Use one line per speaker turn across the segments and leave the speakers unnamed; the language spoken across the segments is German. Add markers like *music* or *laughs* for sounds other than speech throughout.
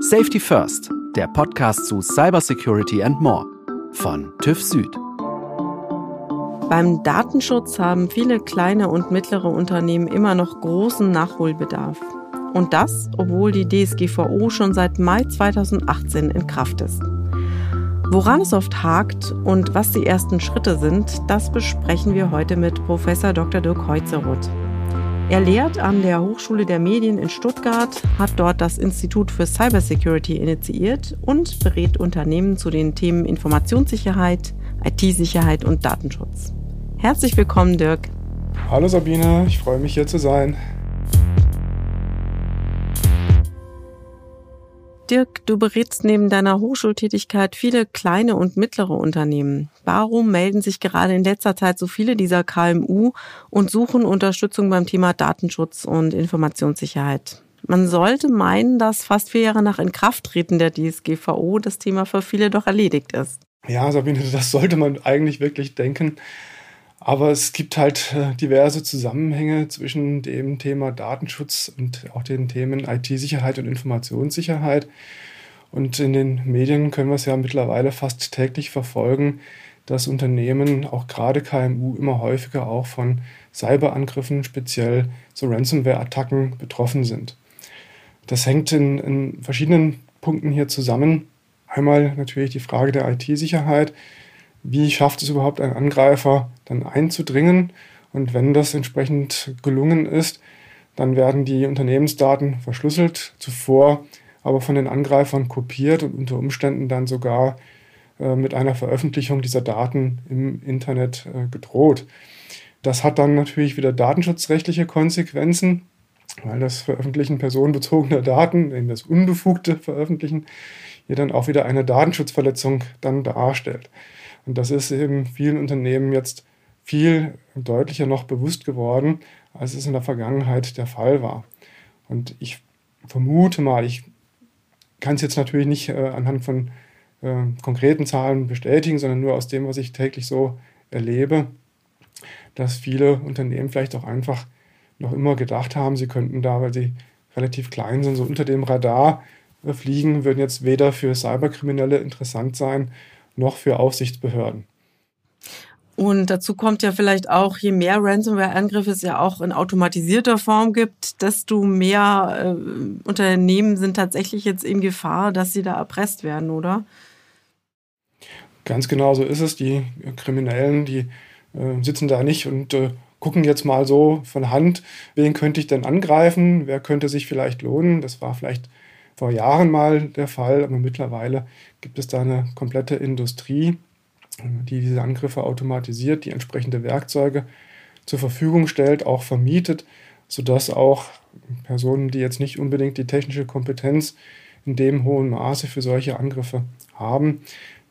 Safety First, der Podcast zu Cybersecurity and More von TÜV Süd.
Beim Datenschutz haben viele kleine und mittlere Unternehmen immer noch großen Nachholbedarf. Und das, obwohl die DSGVO schon seit Mai 2018 in Kraft ist. Woran es oft hakt und was die ersten Schritte sind, das besprechen wir heute mit Professor Dr. Dirk Heutzeroth. Er lehrt an der Hochschule der Medien in Stuttgart, hat dort das Institut für Cybersecurity initiiert und berät Unternehmen zu den Themen Informationssicherheit, IT-Sicherheit und Datenschutz. Herzlich willkommen, Dirk.
Hallo Sabine, ich freue mich hier zu sein.
Dirk, du berätst neben deiner Hochschultätigkeit viele kleine und mittlere Unternehmen. Warum melden sich gerade in letzter Zeit so viele dieser KMU und suchen Unterstützung beim Thema Datenschutz und Informationssicherheit? Man sollte meinen, dass fast vier Jahre nach Inkrafttreten der DSGVO das Thema für viele doch erledigt ist.
Ja, Sabine, das sollte man eigentlich wirklich denken. Aber es gibt halt äh, diverse Zusammenhänge zwischen dem Thema Datenschutz und auch den Themen IT-Sicherheit und Informationssicherheit. Und in den Medien können wir es ja mittlerweile fast täglich verfolgen, dass Unternehmen, auch gerade KMU, immer häufiger auch von Cyberangriffen, speziell so Ransomware-Attacken betroffen sind. Das hängt in, in verschiedenen Punkten hier zusammen. Einmal natürlich die Frage der IT-Sicherheit wie schafft es überhaupt ein Angreifer dann einzudringen. Und wenn das entsprechend gelungen ist, dann werden die Unternehmensdaten verschlüsselt, zuvor aber von den Angreifern kopiert und unter Umständen dann sogar äh, mit einer Veröffentlichung dieser Daten im Internet äh, gedroht. Das hat dann natürlich wieder datenschutzrechtliche Konsequenzen, weil das Veröffentlichen personenbezogener Daten, eben das unbefugte Veröffentlichen, hier dann auch wieder eine Datenschutzverletzung dann darstellt. Und das ist eben vielen Unternehmen jetzt viel deutlicher noch bewusst geworden, als es in der Vergangenheit der Fall war. Und ich vermute mal, ich kann es jetzt natürlich nicht äh, anhand von äh, konkreten Zahlen bestätigen, sondern nur aus dem, was ich täglich so erlebe, dass viele Unternehmen vielleicht auch einfach noch immer gedacht haben, sie könnten da, weil sie relativ klein sind, so unter dem Radar äh, fliegen, würden jetzt weder für Cyberkriminelle interessant sein, noch für Aufsichtsbehörden.
Und dazu kommt ja vielleicht auch, je mehr Ransomware-Angriffe es ja auch in automatisierter Form gibt, desto mehr äh, Unternehmen sind tatsächlich jetzt in Gefahr, dass sie da erpresst werden, oder?
Ganz genau so ist es. Die Kriminellen, die äh, sitzen da nicht und äh, gucken jetzt mal so von Hand, wen könnte ich denn angreifen, wer könnte sich vielleicht lohnen. Das war vielleicht vor Jahren mal der Fall, aber mittlerweile gibt es da eine komplette Industrie, die diese Angriffe automatisiert, die entsprechende Werkzeuge zur Verfügung stellt, auch vermietet, sodass auch Personen, die jetzt nicht unbedingt die technische Kompetenz in dem hohen Maße für solche Angriffe haben,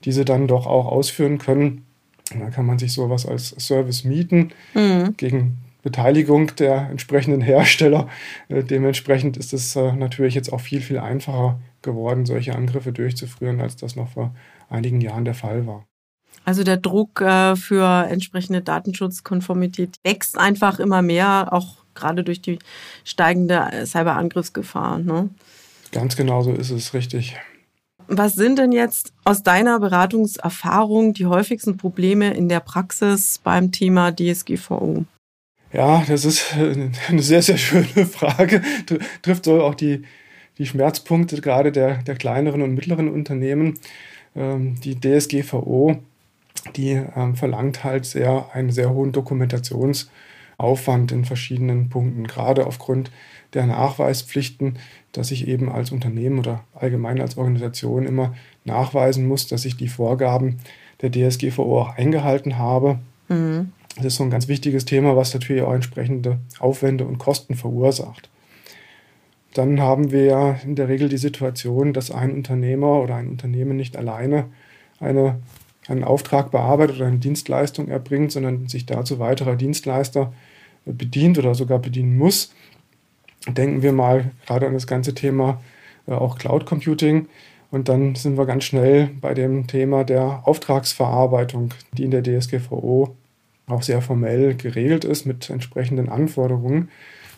diese dann doch auch ausführen können. Dann kann man sich sowas als Service mieten mhm. gegen Beteiligung der entsprechenden Hersteller. Äh, dementsprechend ist es äh, natürlich jetzt auch viel, viel einfacher geworden, solche Angriffe durchzuführen, als das noch vor einigen Jahren der Fall war.
Also der Druck äh, für entsprechende Datenschutzkonformität wächst einfach immer mehr, auch gerade durch die steigende Cyberangriffsgefahr. Ne?
Ganz genau so ist es, richtig.
Was sind denn jetzt aus deiner Beratungserfahrung die häufigsten Probleme in der Praxis beim Thema DSGVO?
Ja, das ist eine sehr, sehr schöne Frage. Trifft so auch die, die Schmerzpunkte gerade der, der kleineren und mittleren Unternehmen. Ähm, die DSGVO, die ähm, verlangt halt sehr einen sehr hohen Dokumentationsaufwand in verschiedenen Punkten, gerade aufgrund der Nachweispflichten, dass ich eben als Unternehmen oder allgemein als Organisation immer nachweisen muss, dass ich die Vorgaben der DSGVO auch eingehalten habe. Mhm. Das ist so ein ganz wichtiges Thema, was natürlich auch entsprechende Aufwände und Kosten verursacht. Dann haben wir ja in der Regel die Situation, dass ein Unternehmer oder ein Unternehmen nicht alleine eine, einen Auftrag bearbeitet oder eine Dienstleistung erbringt, sondern sich dazu weiterer Dienstleister bedient oder sogar bedienen muss. Denken wir mal gerade an das ganze Thema äh, auch Cloud Computing. Und dann sind wir ganz schnell bei dem Thema der Auftragsverarbeitung, die in der DSGVO auch sehr formell geregelt ist mit entsprechenden Anforderungen.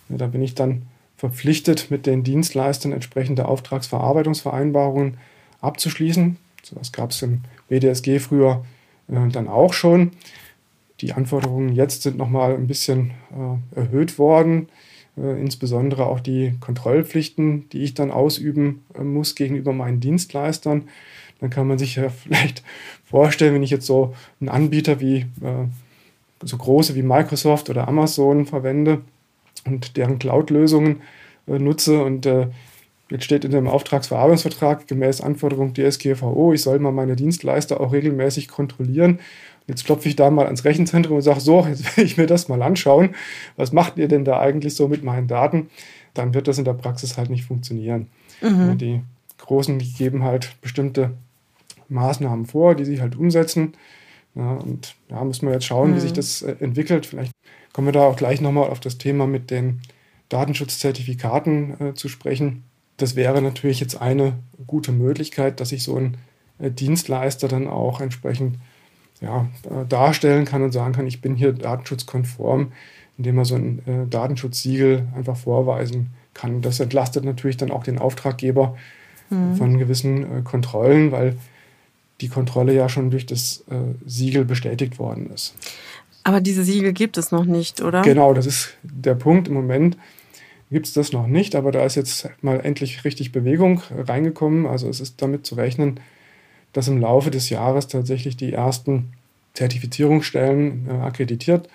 Da bin ich dann verpflichtet, mit den Dienstleistern entsprechende Auftragsverarbeitungsvereinbarungen abzuschließen. So was gab es im BDSG früher äh, dann auch schon. Die Anforderungen jetzt sind nochmal ein bisschen äh, erhöht worden, äh, insbesondere auch die Kontrollpflichten, die ich dann ausüben äh, muss gegenüber meinen Dienstleistern. Dann kann man sich ja *laughs* vielleicht vorstellen, wenn ich jetzt so einen Anbieter wie äh, so große wie Microsoft oder Amazon verwende und deren Cloud-Lösungen äh, nutze und äh, Jetzt steht in dem Auftragsverarbeitungsvertrag gemäß Anforderung DSGVO, ich soll mal meine Dienstleister auch regelmäßig kontrollieren. Jetzt klopfe ich da mal ans Rechenzentrum und sage, so, jetzt will ich mir das mal anschauen. Was macht ihr denn da eigentlich so mit meinen Daten? Dann wird das in der Praxis halt nicht funktionieren. Mhm. Die Großen geben halt bestimmte Maßnahmen vor, die sie halt umsetzen. Ja, und da müssen wir jetzt schauen, mhm. wie sich das äh, entwickelt. Vielleicht kommen wir da auch gleich nochmal auf das Thema mit den Datenschutzzertifikaten äh, zu sprechen das wäre natürlich jetzt eine gute Möglichkeit, dass ich so einen äh, Dienstleister dann auch entsprechend ja, äh, darstellen kann und sagen kann, ich bin hier datenschutzkonform, indem er so ein äh, Datenschutzsiegel einfach vorweisen kann. Das entlastet natürlich dann auch den Auftraggeber mhm. von gewissen äh, Kontrollen, weil die Kontrolle ja schon durch das äh, Siegel bestätigt worden ist.
Aber diese Siegel gibt es noch nicht, oder?
Genau, das ist der Punkt im Moment gibt es das noch nicht, aber da ist jetzt mal endlich richtig Bewegung reingekommen. Also es ist damit zu rechnen, dass im Laufe des Jahres tatsächlich die ersten Zertifizierungsstellen äh, akkreditiert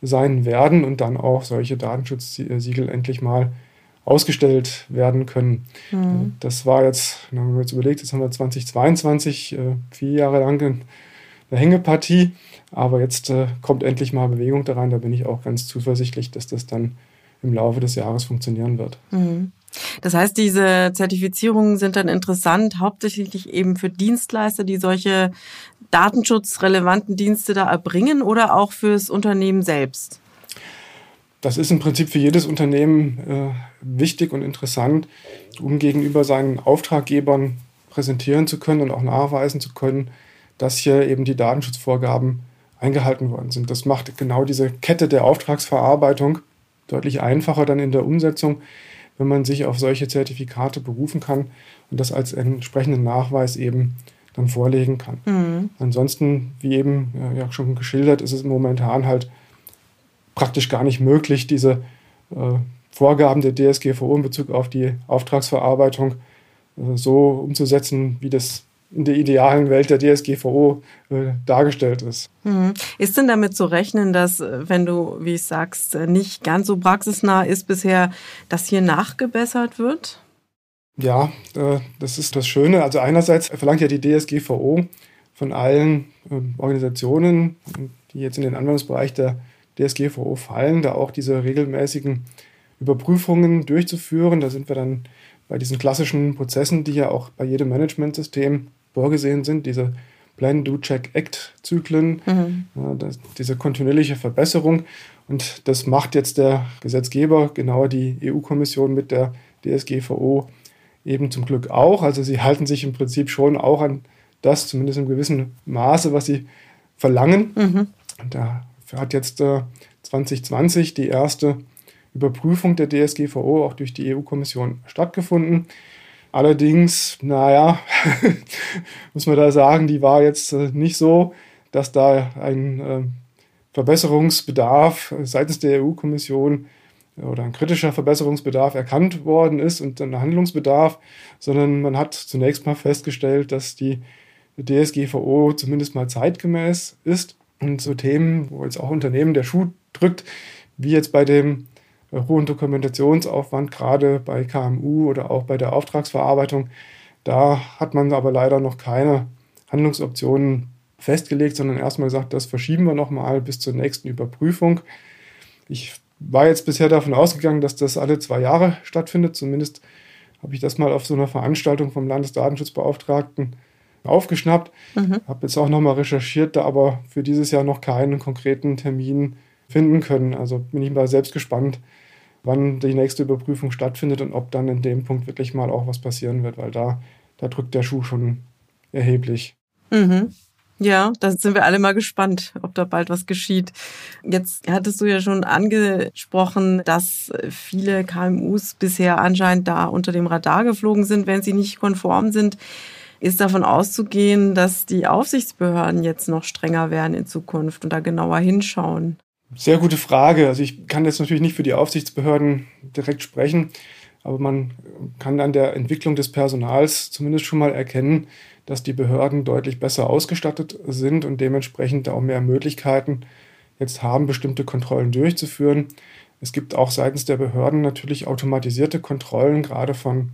sein werden und dann auch solche Datenschutzsiegel endlich mal ausgestellt werden können. Mhm. Das war jetzt, wenn wir jetzt überlegt, jetzt haben wir 2022, äh, vier Jahre lang eine Hängepartie, aber jetzt äh, kommt endlich mal Bewegung da rein. Da bin ich auch ganz zuversichtlich, dass das dann im Laufe des Jahres funktionieren wird.
Mhm. Das heißt, diese Zertifizierungen sind dann interessant, hauptsächlich eben für Dienstleister, die solche datenschutzrelevanten Dienste da erbringen oder auch fürs Unternehmen selbst?
Das ist im Prinzip für jedes Unternehmen äh, wichtig und interessant, um gegenüber seinen Auftraggebern präsentieren zu können und auch nachweisen zu können, dass hier eben die Datenschutzvorgaben eingehalten worden sind. Das macht genau diese Kette der Auftragsverarbeitung deutlich einfacher dann in der Umsetzung, wenn man sich auf solche Zertifikate berufen kann und das als entsprechenden Nachweis eben dann vorlegen kann. Mhm. Ansonsten, wie eben ja schon geschildert, ist es momentan halt praktisch gar nicht möglich, diese äh, Vorgaben der DSGVO in Bezug auf die Auftragsverarbeitung äh, so umzusetzen, wie das in der idealen Welt der DSGVO äh, dargestellt ist.
Mhm. Ist denn damit zu rechnen, dass, äh, wenn du, wie ich sagst, äh, nicht ganz so praxisnah ist bisher, dass hier nachgebessert wird?
Ja, äh, das ist das Schöne. Also einerseits verlangt ja die DSGVO von allen äh, Organisationen, die jetzt in den Anwendungsbereich der DSGVO fallen, da auch diese regelmäßigen Überprüfungen durchzuführen. Da sind wir dann bei diesen klassischen Prozessen, die ja auch bei jedem Managementsystem vorgesehen sind, diese Plan, Do, Check, Act-Zyklen, mhm. ja, das, diese kontinuierliche Verbesserung. Und das macht jetzt der Gesetzgeber, genauer die EU-Kommission mit der DSGVO eben zum Glück auch. Also sie halten sich im Prinzip schon auch an das, zumindest im gewissen Maße, was sie verlangen. Mhm. Und da hat jetzt äh, 2020 die erste Überprüfung der DSGVO auch durch die EU-Kommission stattgefunden. Allerdings, naja, *laughs* muss man da sagen, die war jetzt äh, nicht so, dass da ein äh, Verbesserungsbedarf seitens der EU-Kommission oder ein kritischer Verbesserungsbedarf erkannt worden ist und ein Handlungsbedarf, sondern man hat zunächst mal festgestellt, dass die DSGVO zumindest mal zeitgemäß ist und so Themen, wo jetzt auch Unternehmen der Schuh drückt, wie jetzt bei dem hohen Dokumentationsaufwand, gerade bei KMU oder auch bei der Auftragsverarbeitung. Da hat man aber leider noch keine Handlungsoptionen festgelegt, sondern erstmal gesagt, das verschieben wir nochmal bis zur nächsten Überprüfung. Ich war jetzt bisher davon ausgegangen, dass das alle zwei Jahre stattfindet. Zumindest habe ich das mal auf so einer Veranstaltung vom Landesdatenschutzbeauftragten aufgeschnappt. Mhm. Habe jetzt auch nochmal recherchiert, da aber für dieses Jahr noch keinen konkreten Termin finden können. Also bin ich mal selbst gespannt, wann die nächste Überprüfung stattfindet und ob dann in dem Punkt wirklich mal auch was passieren wird, weil da, da drückt der Schuh schon erheblich.
Mhm. Ja, da sind wir alle mal gespannt, ob da bald was geschieht. Jetzt hattest du ja schon angesprochen, dass viele KMUs bisher anscheinend da unter dem Radar geflogen sind, wenn sie nicht konform sind. Ist davon auszugehen, dass die Aufsichtsbehörden jetzt noch strenger werden in Zukunft und da genauer hinschauen?
Sehr gute Frage. Also ich kann jetzt natürlich nicht für die Aufsichtsbehörden direkt sprechen, aber man kann an der Entwicklung des Personals zumindest schon mal erkennen, dass die Behörden deutlich besser ausgestattet sind und dementsprechend auch mehr Möglichkeiten jetzt haben, bestimmte Kontrollen durchzuführen. Es gibt auch seitens der Behörden natürlich automatisierte Kontrollen, gerade von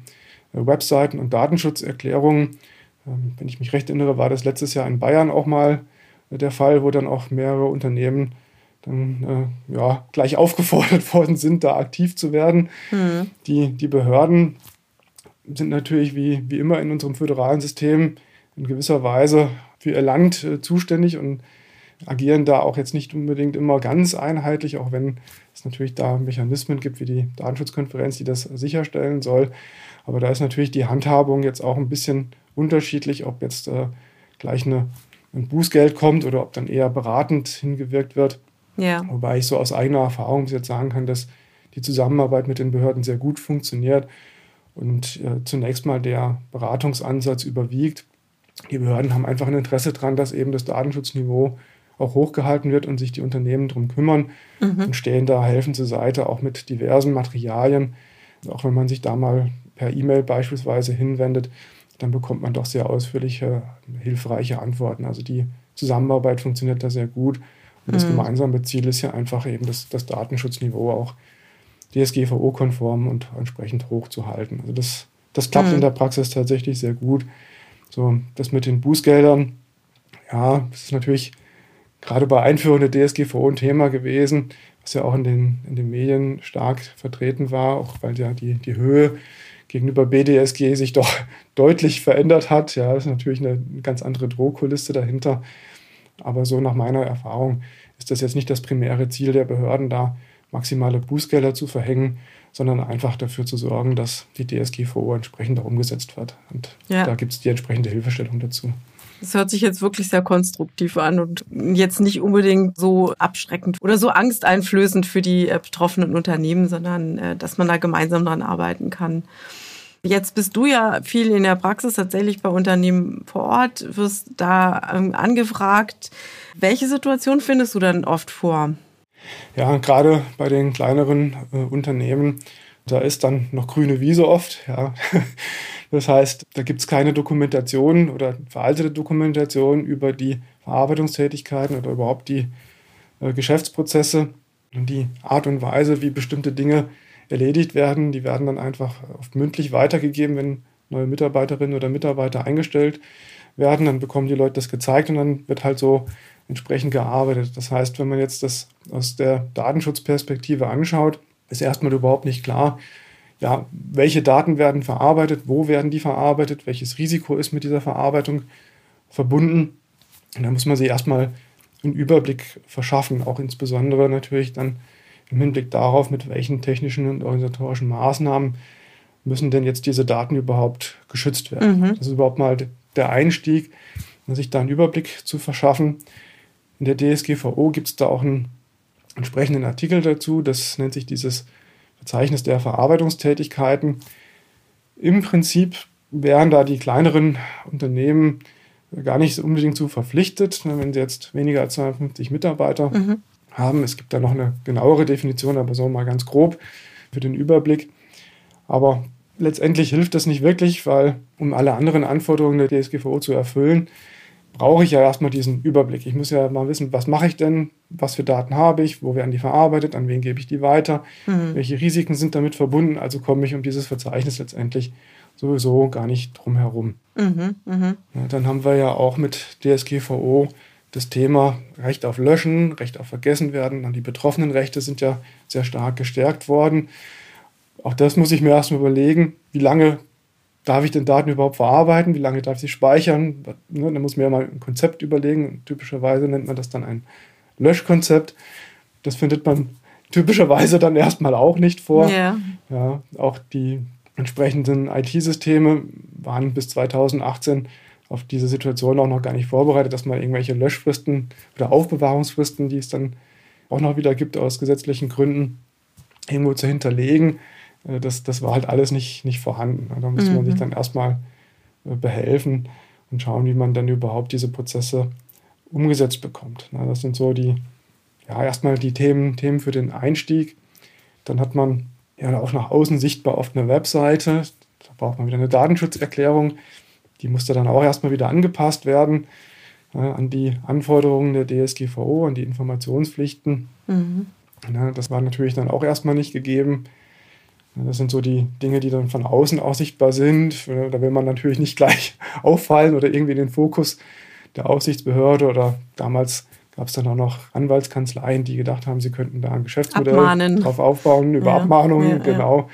Webseiten und Datenschutzerklärungen. Ähm, wenn ich mich recht erinnere, war das letztes Jahr in Bayern auch mal äh, der Fall, wo dann auch mehrere Unternehmen dann äh, ja, gleich *laughs* aufgefordert worden sind, da aktiv zu werden. Mhm. Die, die Behörden sind natürlich wie, wie immer in unserem föderalen System in gewisser Weise für ihr Land äh, zuständig und agieren da auch jetzt nicht unbedingt immer ganz einheitlich, auch wenn es natürlich da Mechanismen gibt wie die Datenschutzkonferenz, die das sicherstellen soll. Aber da ist natürlich die Handhabung jetzt auch ein bisschen unterschiedlich, ob jetzt äh, gleich eine, ein Bußgeld kommt oder ob dann eher beratend hingewirkt wird. Ja. Wobei ich so aus eigener Erfahrung jetzt sagen kann, dass die Zusammenarbeit mit den Behörden sehr gut funktioniert und äh, zunächst mal der Beratungsansatz überwiegt. Die Behörden haben einfach ein Interesse daran, dass eben das Datenschutzniveau auch hochgehalten wird und sich die Unternehmen darum kümmern mhm. und stehen da helfen zur Seite, auch mit diversen Materialien. Auch wenn man sich da mal per E-Mail beispielsweise hinwendet, dann bekommt man doch sehr ausführliche, hilfreiche Antworten. Also die Zusammenarbeit funktioniert da sehr gut. Und das mhm. gemeinsame Ziel ist ja einfach eben das, das Datenschutzniveau auch DSGVO-konform und entsprechend hoch zu halten. Also das, das klappt mhm. in der Praxis tatsächlich sehr gut. So, das mit den Bußgeldern, ja, das ist natürlich gerade bei Einführung der DSGVO ein Thema gewesen, was ja auch in den, in den Medien stark vertreten war, auch weil ja die, die Höhe gegenüber BDSG sich doch *laughs* deutlich verändert hat. Ja, das ist natürlich eine ganz andere Drohkulisse dahinter. Aber so nach meiner Erfahrung ist das jetzt nicht das primäre Ziel der Behörden, da maximale Bußgelder zu verhängen, sondern einfach dafür zu sorgen, dass die DSGVO entsprechend auch umgesetzt wird. Und ja. da gibt es die entsprechende Hilfestellung dazu.
Das hört sich jetzt wirklich sehr konstruktiv an und jetzt nicht unbedingt so abschreckend oder so angsteinflößend für die äh, betroffenen Unternehmen, sondern äh, dass man da gemeinsam dran arbeiten kann. Jetzt bist du ja viel in der Praxis tatsächlich bei Unternehmen vor Ort, wirst da ähm, angefragt. Welche Situation findest du dann oft vor?
Ja, gerade bei den kleineren äh, Unternehmen, da ist dann noch grüne Wiese oft. Ja. Das heißt, da gibt es keine Dokumentation oder veraltete Dokumentation über die Verarbeitungstätigkeiten oder überhaupt die äh, Geschäftsprozesse und die Art und Weise, wie bestimmte Dinge erledigt werden. Die werden dann einfach oft mündlich weitergegeben, wenn neue Mitarbeiterinnen oder Mitarbeiter eingestellt werden. Dann bekommen die Leute das gezeigt und dann wird halt so entsprechend gearbeitet. Das heißt, wenn man jetzt das aus der Datenschutzperspektive anschaut, ist erstmal überhaupt nicht klar, ja, welche Daten werden verarbeitet, wo werden die verarbeitet, welches Risiko ist mit dieser Verarbeitung verbunden. Und da muss man sich erstmal einen Überblick verschaffen, auch insbesondere natürlich dann im Hinblick darauf, mit welchen technischen und organisatorischen Maßnahmen müssen denn jetzt diese Daten überhaupt geschützt werden. Mhm. Das ist überhaupt mal der Einstieg, sich da einen Überblick zu verschaffen. In der DSGVO gibt es da auch einen entsprechenden Artikel dazu, das nennt sich dieses Verzeichnis der Verarbeitungstätigkeiten. Im Prinzip wären da die kleineren Unternehmen gar nicht unbedingt zu verpflichtet, wenn sie jetzt weniger als 250 Mitarbeiter mhm haben. Es gibt da noch eine genauere Definition, aber so mal ganz grob für den Überblick. Aber letztendlich hilft das nicht wirklich, weil um alle anderen Anforderungen der DSGVO zu erfüllen, brauche ich ja erstmal diesen Überblick. Ich muss ja mal wissen, was mache ich denn, was für Daten habe ich, wo werden die verarbeitet, an wen gebe ich die weiter, mhm. welche Risiken sind damit verbunden. Also komme ich um dieses Verzeichnis letztendlich sowieso gar nicht drum herum. Mhm, mh. ja, dann haben wir ja auch mit DSGVO das Thema Recht auf Löschen, Recht auf Vergessen werden, dann die betroffenen Rechte sind ja sehr stark gestärkt worden. Auch das muss ich mir erstmal überlegen, wie lange darf ich den Daten überhaupt verarbeiten, wie lange darf ich sie speichern. Ne, da muss man ja mal ein Konzept überlegen. Typischerweise nennt man das dann ein Löschkonzept. Das findet man *laughs* typischerweise dann erstmal auch nicht vor. Ja. Ja, auch die entsprechenden IT-Systeme waren bis 2018 auf diese Situation auch noch gar nicht vorbereitet, dass man irgendwelche Löschfristen oder Aufbewahrungsfristen, die es dann auch noch wieder gibt aus gesetzlichen Gründen, irgendwo zu hinterlegen. Äh, das, das war halt alles nicht, nicht vorhanden. Da musste mhm. man sich mhm. dann erstmal äh, behelfen und schauen, wie man dann überhaupt diese Prozesse umgesetzt bekommt. Das sind so die, ja, erstmal die Themen, Themen für den Einstieg. Dann hat man ja auch nach außen sichtbar auf einer Webseite. Da braucht man wieder eine Datenschutzerklärung. Die musste dann auch erstmal wieder angepasst werden ja, an die Anforderungen der DSGVO, an die Informationspflichten. Mhm. Das war natürlich dann auch erstmal nicht gegeben. Das sind so die Dinge, die dann von außen auch sichtbar sind. Da will man natürlich nicht gleich *laughs* auffallen oder irgendwie in den Fokus der Aufsichtsbehörde oder damals gab es dann auch noch Anwaltskanzleien, die gedacht haben, sie könnten da ein Geschäftsmodell Abmahnen. drauf aufbauen, über ja, Abmahnungen, ja, genau. Ja.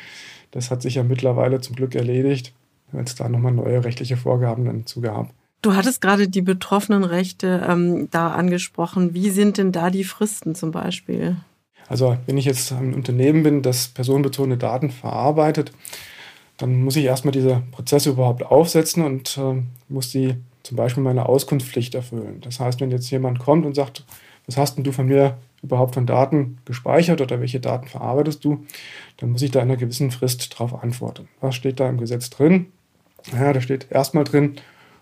Das hat sich ja mittlerweile zum Glück erledigt, weil es da nochmal neue rechtliche Vorgaben dann zu gab.
Du hattest gerade die betroffenen Rechte ähm, da angesprochen. Wie sind denn da die Fristen zum Beispiel?
Also wenn ich jetzt ein Unternehmen bin, das personenbezogene Daten verarbeitet, dann muss ich erstmal diese Prozesse überhaupt aufsetzen und äh, muss die zum Beispiel meine Auskunftspflicht erfüllen. Das heißt, wenn jetzt jemand kommt und sagt, was hast denn du von mir überhaupt von Daten gespeichert oder welche Daten verarbeitest du, dann muss ich da in einer gewissen Frist darauf antworten. Was steht da im Gesetz drin? Ja, da steht erstmal drin,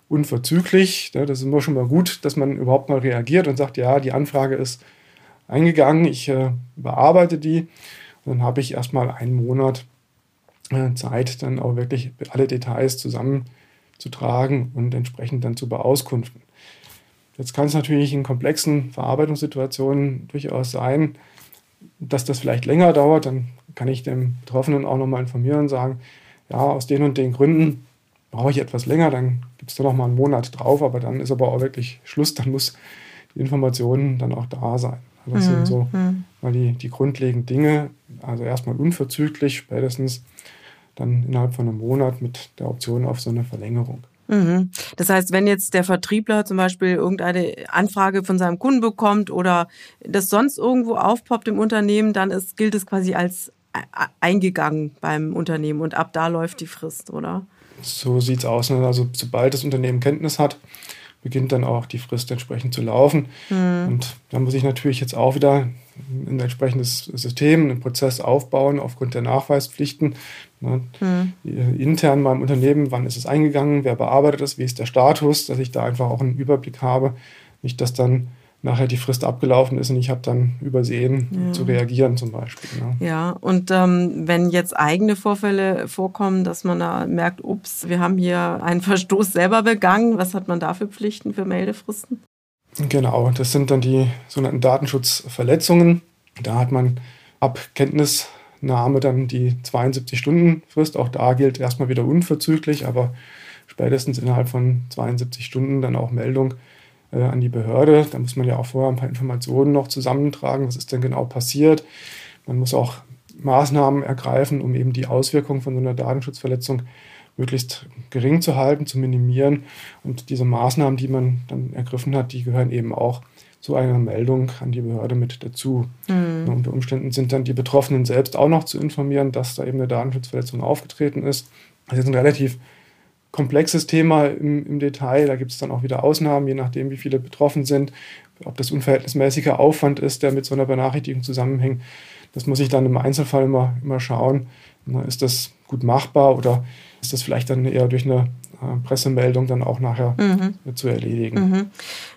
unverzüglich. Das ist immer schon mal gut, dass man überhaupt mal reagiert und sagt, ja, die Anfrage ist eingegangen, ich äh, bearbeite die. Und dann habe ich erstmal einen Monat äh, Zeit, dann auch wirklich alle Details zusammenzutragen und entsprechend dann zu beauskunften. Jetzt kann es natürlich in komplexen Verarbeitungssituationen durchaus sein, dass das vielleicht länger dauert. Dann kann ich dem Betroffenen auch nochmal informieren und sagen, ja, aus den und den Gründen brauche ich etwas länger, dann gibt es da nochmal einen Monat drauf, aber dann ist aber auch wirklich Schluss, dann muss die Information dann auch da sein. Das mhm. sind so mhm. mal die, die grundlegenden Dinge. Also erstmal unverzüglich, spätestens dann innerhalb von einem Monat mit der Option auf so eine Verlängerung.
Mhm. Das heißt, wenn jetzt der Vertriebler zum Beispiel irgendeine Anfrage von seinem Kunden bekommt oder das sonst irgendwo aufpoppt im Unternehmen, dann ist, gilt es quasi als e-, eingegangen beim Unternehmen und ab da läuft die Frist, oder?
So sieht es aus. Ne? Also sobald das Unternehmen Kenntnis hat, beginnt dann auch die Frist entsprechend zu laufen. Mhm. Und da muss ich natürlich jetzt auch wieder ein entsprechendes System, einen Prozess aufbauen aufgrund der Nachweispflichten. Ne? Mhm. Intern beim Unternehmen, wann ist es eingegangen, wer bearbeitet es, wie ist der Status, dass ich da einfach auch einen Überblick habe. Nicht, dass dann nachher die Frist abgelaufen ist und ich habe dann übersehen ja. zu reagieren zum Beispiel.
Ne? Ja, und ähm, wenn jetzt eigene Vorfälle vorkommen, dass man da merkt, ups, wir haben hier einen Verstoß selber begangen, was hat man da für Pflichten für Meldefristen?
Genau, das sind dann die sogenannten Datenschutzverletzungen. Da hat man ab Kenntnisnahme dann die 72-Stunden-Frist. Auch da gilt erstmal wieder unverzüglich, aber spätestens innerhalb von 72 Stunden dann auch Meldung äh, an die Behörde. Da muss man ja auch vorher ein paar Informationen noch zusammentragen, was ist denn genau passiert. Man muss auch Maßnahmen ergreifen, um eben die Auswirkungen von so einer Datenschutzverletzung möglichst gering zu halten, zu minimieren. Und diese Maßnahmen, die man dann ergriffen hat, die gehören eben auch zu einer Meldung an die Behörde mit dazu. Mhm. Unter Umständen sind dann die Betroffenen selbst auch noch zu informieren, dass da eben eine Datenschutzverletzung aufgetreten ist. Das ist ein relativ komplexes Thema im, im Detail. Da gibt es dann auch wieder Ausnahmen, je nachdem, wie viele betroffen sind, ob das unverhältnismäßiger Aufwand ist, der mit so einer Benachrichtigung zusammenhängt. Das muss ich dann im Einzelfall immer, immer schauen. Ist das gut machbar oder ist das vielleicht dann eher durch eine Pressemeldung dann auch nachher mhm. zu erledigen.
Mhm.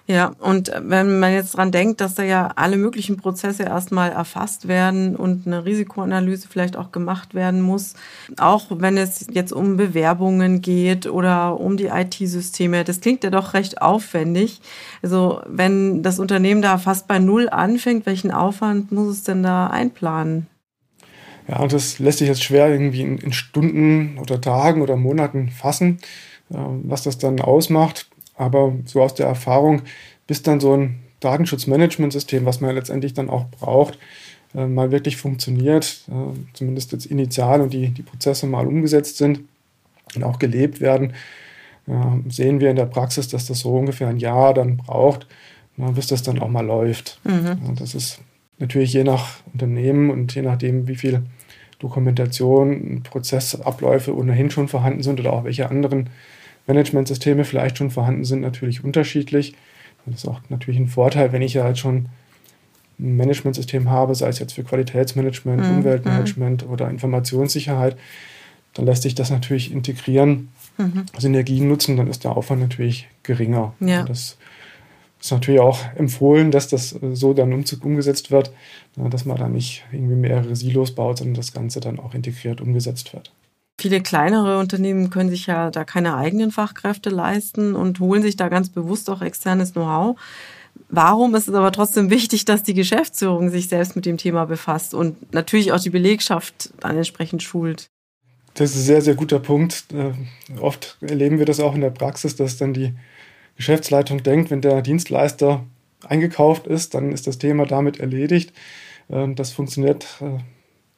Ja, und wenn man jetzt dran denkt, dass da ja alle möglichen Prozesse erstmal erfasst werden und eine Risikoanalyse vielleicht auch gemacht werden muss, auch wenn es jetzt um Bewerbungen geht oder um die IT-Systeme, das klingt ja doch recht aufwendig. Also wenn das Unternehmen da fast bei Null anfängt, welchen Aufwand muss es denn da einplanen?
Ja, und das lässt sich jetzt schwer irgendwie in, in Stunden oder Tagen oder Monaten fassen, äh, was das dann ausmacht. Aber so aus der Erfahrung, bis dann so ein Datenschutzmanagementsystem, was man letztendlich dann auch braucht, äh, mal wirklich funktioniert, äh, zumindest jetzt initial und die, die Prozesse mal umgesetzt sind und auch gelebt werden, sehen wir in der Praxis, dass das so ungefähr ein Jahr dann braucht, bis das dann auch mal läuft. Mhm. Das ist natürlich je nach Unternehmen und je nachdem, wie viel Dokumentation, Prozessabläufe ohnehin schon vorhanden sind oder auch welche anderen Managementsysteme vielleicht schon vorhanden sind, natürlich unterschiedlich. Das ist auch natürlich ein Vorteil, wenn ich ja halt schon ein Managementsystem habe, sei es jetzt für Qualitätsmanagement, mhm. Umweltmanagement oder Informationssicherheit, dann lässt sich das natürlich integrieren, mhm. Synergien nutzen, dann ist der Aufwand natürlich geringer. Ja. Das ist natürlich auch empfohlen, dass das so dann umgesetzt wird, dass man da nicht irgendwie mehrere Silos baut, sondern das Ganze dann auch integriert umgesetzt wird.
Viele kleinere Unternehmen können sich ja da keine eigenen Fachkräfte leisten und holen sich da ganz bewusst auch externes Know-how. Warum ist es aber trotzdem wichtig, dass die Geschäftsführung sich selbst mit dem Thema befasst und natürlich auch die Belegschaft dann entsprechend schult?
Das ist ein sehr, sehr guter Punkt. Äh, oft erleben wir das auch in der Praxis, dass dann die Geschäftsleitung denkt, wenn der Dienstleister eingekauft ist, dann ist das Thema damit erledigt. Ähm, das funktioniert äh,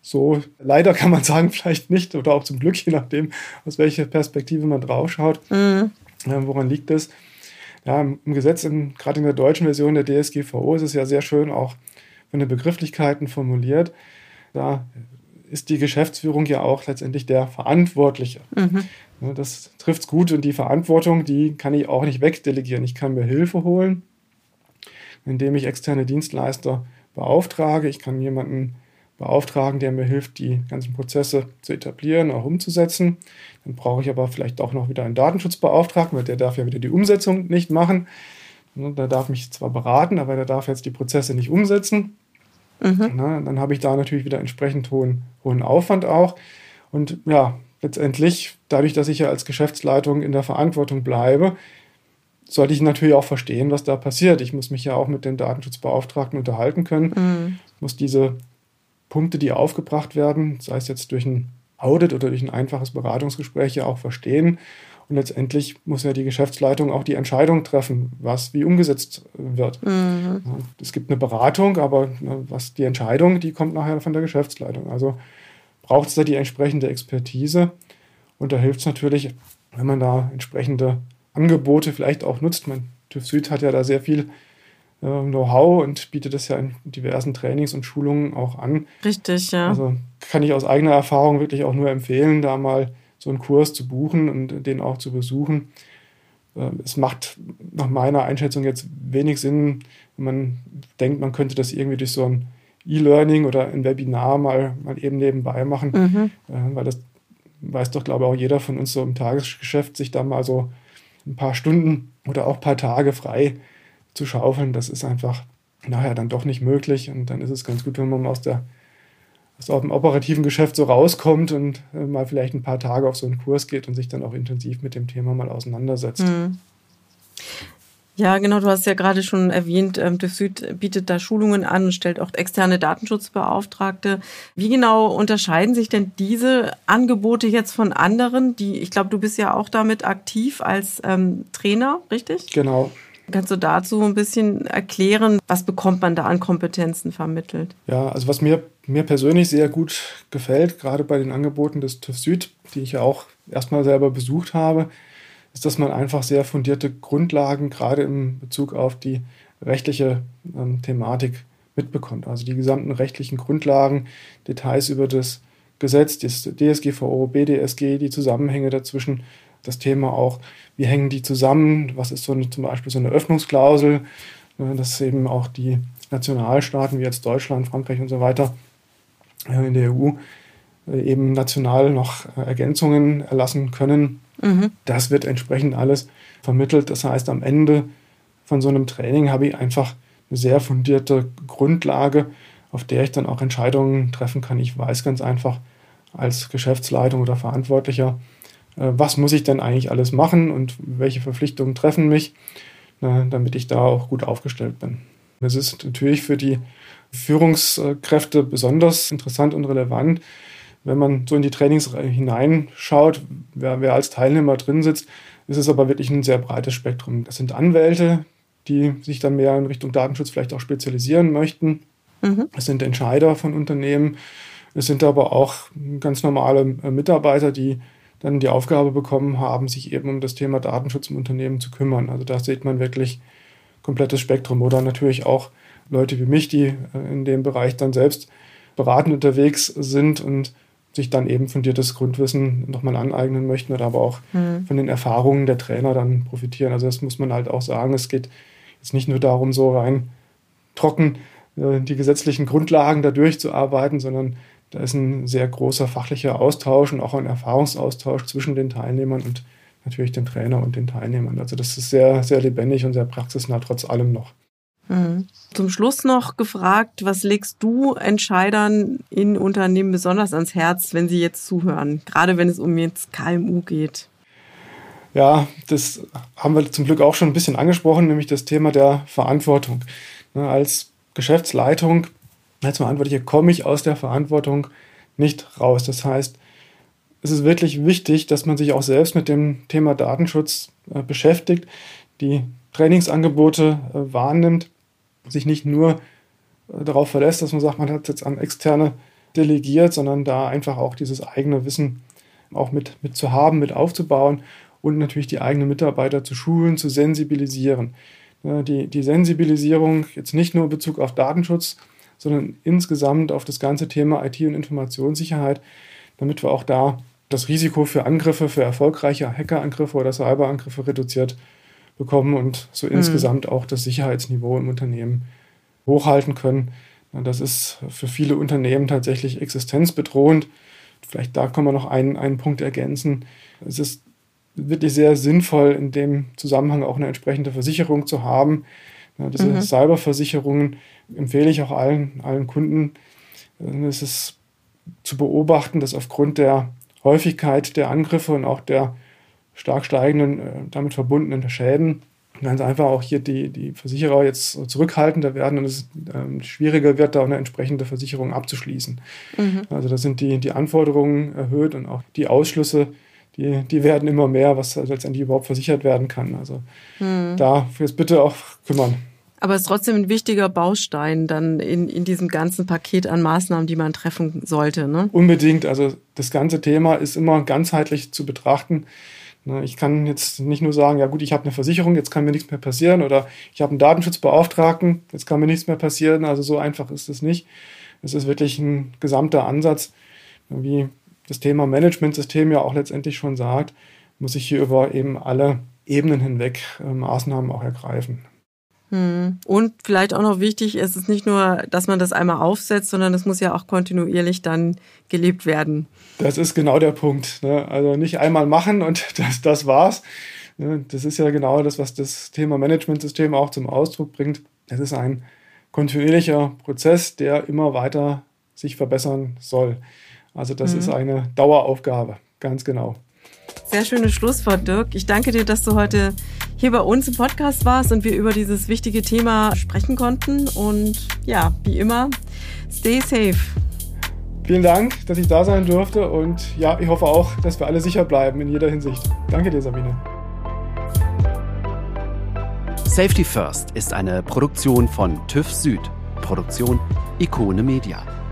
so, leider kann man sagen, *laughs* vielleicht nicht oder auch zum Glück, je nachdem, aus welcher Perspektive man draufschaut. Mhm. Äh, woran liegt das? Ja, im Gesetz, gerade in der deutschen Version der DSGVO, ist es ja sehr schön auch von den Begrifflichkeiten formuliert. Da ist die Geschäftsführung ja auch letztendlich der Verantwortliche. Mhm. Das trifft es gut und die Verantwortung, die kann ich auch nicht wegdelegieren. Ich kann mir Hilfe holen, indem ich externe Dienstleister beauftrage. Ich kann jemanden beauftragen, der mir hilft, die ganzen Prozesse zu etablieren, auch umzusetzen. Dann brauche ich aber vielleicht auch noch wieder einen Datenschutzbeauftragten, weil der darf ja wieder die Umsetzung nicht machen. Der darf mich zwar beraten, aber der darf jetzt die Prozesse nicht umsetzen. Mhm. Na, dann habe ich da natürlich wieder entsprechend hohen, hohen Aufwand auch. Und ja, letztendlich, dadurch, dass ich ja als Geschäftsleitung in der Verantwortung bleibe, sollte ich natürlich auch verstehen, was da passiert. Ich muss mich ja auch mit den Datenschutzbeauftragten unterhalten können, mhm. muss diese Punkte, die aufgebracht werden, sei es jetzt durch ein Audit oder durch ein einfaches Beratungsgespräch, ja auch verstehen. Und letztendlich muss ja die Geschäftsleitung auch die Entscheidung treffen, was wie umgesetzt wird. Mhm. Es gibt eine Beratung, aber was die Entscheidung, die kommt nachher von der Geschäftsleitung. Also braucht es da die entsprechende Expertise. Und da hilft es natürlich, wenn man da entsprechende Angebote vielleicht auch nutzt. Mein TÜV Süd hat ja da sehr viel Know-how und bietet das ja in diversen Trainings und Schulungen auch an.
Richtig, ja.
Also kann ich aus eigener Erfahrung wirklich auch nur empfehlen, da mal so einen Kurs zu buchen und den auch zu besuchen. Ähm, es macht nach meiner Einschätzung jetzt wenig Sinn, wenn man denkt, man könnte das irgendwie durch so ein E-Learning oder ein Webinar mal, mal eben nebenbei machen, mhm. Äh, weil das weiß doch, glaube ich, auch jeder von uns so im Tagesgeschäft, sich da mal so ein paar Stunden oder auch ein paar Tage frei zu schaufeln. Das ist einfach nachher dann doch nicht möglich und dann ist es ganz gut, wenn man aus der aus dem operativen Geschäft so rauskommt und äh, mal vielleicht ein paar Tage auf so einen Kurs geht und sich dann auch intensiv mit dem Thema mal auseinandersetzt. Mhm.
Ja, genau, du hast ja gerade schon erwähnt, ähm, TÜV Süd bietet da Schulungen an und stellt auch externe Datenschutzbeauftragte. Wie genau unterscheiden sich denn diese Angebote jetzt von anderen, die, ich glaube, du bist ja auch damit aktiv als ähm, Trainer, richtig?
Genau.
Kannst du dazu ein bisschen erklären, was bekommt man da an Kompetenzen vermittelt?
Ja, also was mir, mir persönlich sehr gut gefällt, gerade bei den Angeboten des TÜV Süd, die ich ja auch erstmal selber besucht habe, ist, dass man einfach sehr fundierte Grundlagen gerade im Bezug auf die rechtliche ähm, Thematik mitbekommt. Also die gesamten rechtlichen Grundlagen, Details über das Gesetz, das DSGVO, BDSG, die Zusammenhänge dazwischen, das Thema auch, wie hängen die zusammen, was ist so eine, zum Beispiel so eine Öffnungsklausel, äh, dass eben auch die Nationalstaaten wie jetzt Deutschland, Frankreich und so weiter äh, in der EU äh, eben national noch Ergänzungen erlassen können. Mhm. Das wird entsprechend alles vermittelt. Das heißt, am Ende von so einem Training habe ich einfach eine sehr fundierte Grundlage, auf der ich dann auch Entscheidungen treffen kann. Ich weiß ganz einfach als Geschäftsleitung oder Verantwortlicher, äh, was muss ich denn eigentlich alles machen und welche Verpflichtungen treffen mich, damit ich da auch gut aufgestellt bin. Das ist natürlich für die Führungskräfte besonders interessant und relevant, wenn man so in die Trainings hineinschaut, wer, wer als Teilnehmer drin sitzt, ist es aber wirklich ein sehr breites Spektrum. Das sind Anwälte, die sich dann mehr in Richtung Datenschutz vielleicht auch spezialisieren möchten. Mhm. Es sind Entscheider von Unternehmen. Es sind aber auch ganz normale äh, Mitarbeiter, die dann die Aufgabe bekommen haben, sich eben um das Thema Datenschutz im Unternehmen zu kümmern. Also da sieht man wirklich komplettes Spektrum. Oder natürlich auch Leute wie mich, die äh, in dem Bereich dann selbst beratend unterwegs sind und sich dann eben fundiertes Grundwissen nochmal aneignen möchten oder aber auch mhm. von den Erfahrungen der Trainer dann profitieren. Also das muss man halt auch sagen. Es geht jetzt nicht nur darum, so rein trocken äh, die gesetzlichen Grundlagen da durchzuarbeiten, sondern da ist ein sehr großer fachlicher Austausch und auch ein Erfahrungsaustausch zwischen den Teilnehmern und natürlich den Trainer und den Teilnehmern. Also das ist sehr, sehr lebendig und sehr praxisnah trotz allem noch.
Mhm. Zum Schluss noch gefragt, was legst du Entscheidern in Unternehmen besonders ans Herz, wenn sie jetzt zuhören, gerade wenn es um jetzt KMU geht?
Ja, das haben wir zum Glück auch schon ein bisschen angesprochen, nämlich das Thema der Verantwortung. Ne, als Geschäftsleitung, als Verantwortliche komme ich aus der Verantwortung nicht raus. Das heißt, es ist wirklich wichtig, dass man sich auch selbst mit dem Thema Datenschutz äh, beschäftigt, die Trainingsangebote äh, wahrnimmt, sich nicht nur äh, darauf verlässt, dass man sagt, man hat jetzt an externe delegiert, sondern da einfach auch dieses eigene Wissen auch mit, mit zu haben, mit aufzubauen und natürlich die eigenen Mitarbeiter zu schulen, zu sensibilisieren. Die, die Sensibilisierung jetzt nicht nur in Bezug auf Datenschutz, sondern insgesamt auf das ganze Thema IT- und Informationssicherheit, damit wir auch da das Risiko für Angriffe, für erfolgreiche Hackerangriffe oder Cyberangriffe reduziert bekommen und so mhm. insgesamt auch das Sicherheitsniveau im Unternehmen hochhalten können. Das ist für viele Unternehmen tatsächlich existenzbedrohend. Vielleicht da kann man noch einen, einen Punkt ergänzen. Es ist wirklich sehr sinnvoll, in dem Zusammenhang auch eine entsprechende Versicherung zu haben. Diese mhm. Cyberversicherungen empfehle ich auch allen, allen Kunden. Es ist zu beobachten, dass aufgrund der Häufigkeit der Angriffe und auch der stark steigenden, äh, damit verbundenen Schäden ganz einfach auch hier die, die Versicherer jetzt zurückhaltender werden und es ähm, schwieriger wird, da eine entsprechende Versicherung abzuschließen. Mhm. Also da sind die, die Anforderungen erhöht und auch die Ausschlüsse, die, die werden immer mehr, was letztendlich überhaupt versichert werden kann. Also mhm. da jetzt bitte auch kümmern.
Aber es ist trotzdem ein wichtiger Baustein dann in, in diesem ganzen Paket an Maßnahmen, die man treffen sollte. Ne?
Unbedingt. Also das ganze Thema ist immer ganzheitlich zu betrachten. Ne, ich kann jetzt nicht nur sagen, ja gut, ich habe eine Versicherung, jetzt kann mir nichts mehr passieren oder ich habe einen Datenschutzbeauftragten, jetzt kann mir nichts mehr passieren. Also so einfach ist es nicht. Es ist wirklich ein gesamter Ansatz, wie das Thema Managementsystem ja auch letztendlich schon sagt, muss ich hier über eben alle Ebenen hinweg äh, Maßnahmen auch ergreifen.
Hm. Und vielleicht auch noch wichtig, es ist nicht nur, dass man das einmal aufsetzt, sondern es muss ja auch kontinuierlich dann gelebt werden.
Das ist genau der Punkt. Ne? Also nicht einmal machen und *laughs* das, das war's. Ne? Das ist ja genau das, was das Thema Managementsystem auch zum Ausdruck bringt. Es ist ein kontinuierlicher Prozess, der immer weiter sich verbessern soll. Also das mhm. ist eine Daueraufgabe, ganz genau.
Sehr schönes Schlusswort, Dirk. Ich danke dir, dass du heute hier bei uns im Podcast warst und wir über dieses wichtige Thema sprechen konnten. Und ja, wie immer, stay safe.
Vielen Dank, dass ich da sein durfte und ja, ich hoffe auch, dass wir alle sicher bleiben in jeder Hinsicht. Danke dir, Sabine.
Safety First ist eine Produktion von TÜV Süd. Produktion Ikone Media.